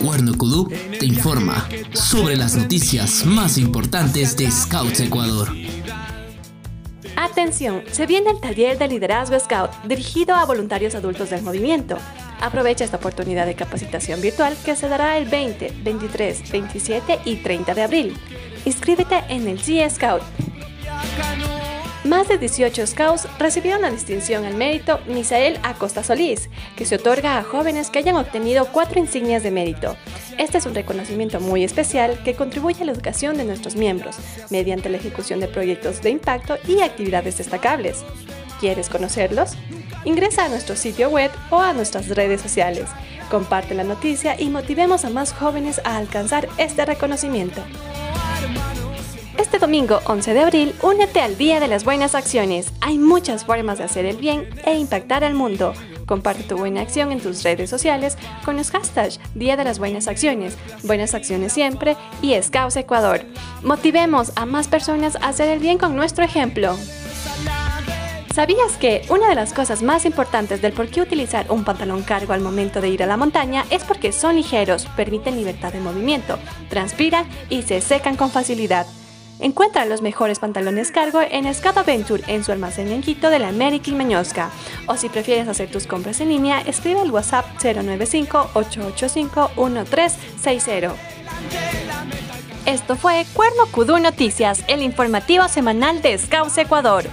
Cuerno Kudú te informa sobre las noticias más importantes de Scouts Ecuador. Atención, se viene el taller de liderazgo Scout dirigido a voluntarios adultos del movimiento. Aprovecha esta oportunidad de capacitación virtual que se dará el 20, 23, 27 y 30 de abril. Inscríbete en el G Scout más de 18 Scouts recibieron la distinción al mérito Misael Acosta Solís, que se otorga a jóvenes que hayan obtenido cuatro insignias de mérito. Este es un reconocimiento muy especial que contribuye a la educación de nuestros miembros, mediante la ejecución de proyectos de impacto y actividades destacables. ¿Quieres conocerlos? Ingresa a nuestro sitio web o a nuestras redes sociales. Comparte la noticia y motivemos a más jóvenes a alcanzar este reconocimiento. Este domingo 11 de abril, únete al Día de las Buenas Acciones. Hay muchas formas de hacer el bien e impactar al mundo. Comparte tu buena acción en tus redes sociales con los hashtags Día de las Buenas Acciones, Buenas Acciones Siempre y Scouts Ecuador. Motivemos a más personas a hacer el bien con nuestro ejemplo. ¿Sabías que una de las cosas más importantes del por qué utilizar un pantalón cargo al momento de ir a la montaña es porque son ligeros, permiten libertad de movimiento, transpiran y se secan con facilidad? Encuentra los mejores pantalones cargo en Scout Adventure en su almacén en Quito de la América y Mañosca. O si prefieres hacer tus compras en línea, escribe al WhatsApp 095-885-1360. Esto fue Cuerno Cudú Noticias, el informativo semanal de Scouts Ecuador.